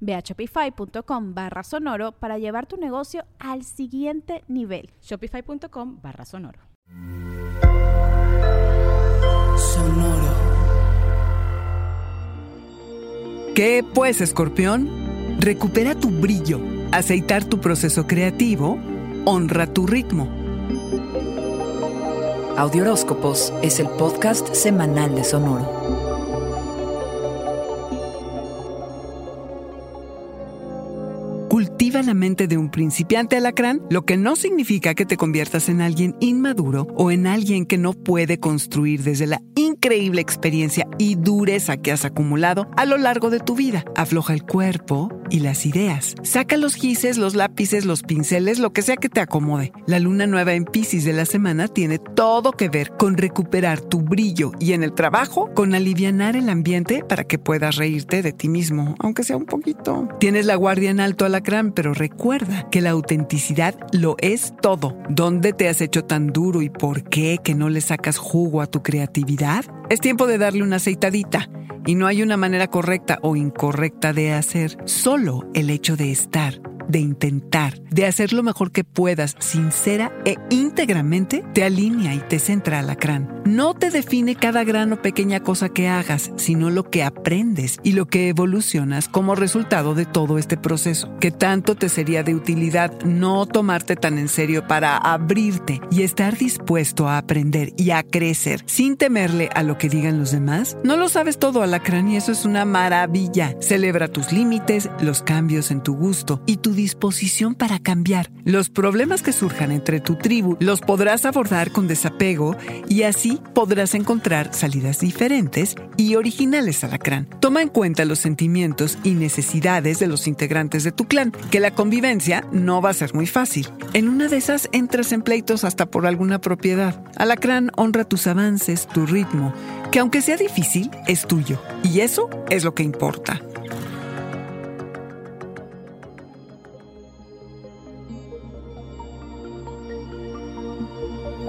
Ve a shopify.com barra sonoro para llevar tu negocio al siguiente nivel. Shopify.com barra sonoro. Sonoro. ¿Qué pues, escorpión? Recupera tu brillo, aceitar tu proceso creativo, honra tu ritmo. Audioróscopos es el podcast semanal de Sonoro. La mente de un principiante alacrán, lo que no significa que te conviertas en alguien inmaduro o en alguien que no puede construir desde la increíble experiencia y dureza que has acumulado a lo largo de tu vida. Afloja el cuerpo y las ideas. Saca los gises, los lápices, los pinceles, lo que sea que te acomode. La luna nueva en Pisces de la semana tiene todo que ver con recuperar tu brillo y en el trabajo con alivianar el ambiente para que puedas reírte de ti mismo, aunque sea un poquito. Tienes la guardia en alto a la pero recuerda que la autenticidad lo es todo. ¿Dónde te has hecho tan duro y por qué que no le sacas jugo a tu creatividad? Es tiempo de darle una aceitadita. Y no hay una manera correcta o incorrecta de hacer, solo el hecho de estar de intentar, de hacer lo mejor que puedas, sincera e íntegramente, te alinea y te centra alacrán. No te define cada gran o pequeña cosa que hagas, sino lo que aprendes y lo que evolucionas como resultado de todo este proceso. Que tanto te sería de utilidad no tomarte tan en serio para abrirte y estar dispuesto a aprender y a crecer sin temerle a lo que digan los demás. No lo sabes todo, alacrán, y eso es una maravilla. Celebra tus límites, los cambios en tu gusto y tu disposición para cambiar. Los problemas que surjan entre tu tribu los podrás abordar con desapego y así podrás encontrar salidas diferentes y originales alacrán. Toma en cuenta los sentimientos y necesidades de los integrantes de tu clan, que la convivencia no va a ser muy fácil. En una de esas entras en pleitos hasta por alguna propiedad. Alacrán honra tus avances, tu ritmo, que aunque sea difícil, es tuyo. Y eso es lo que importa.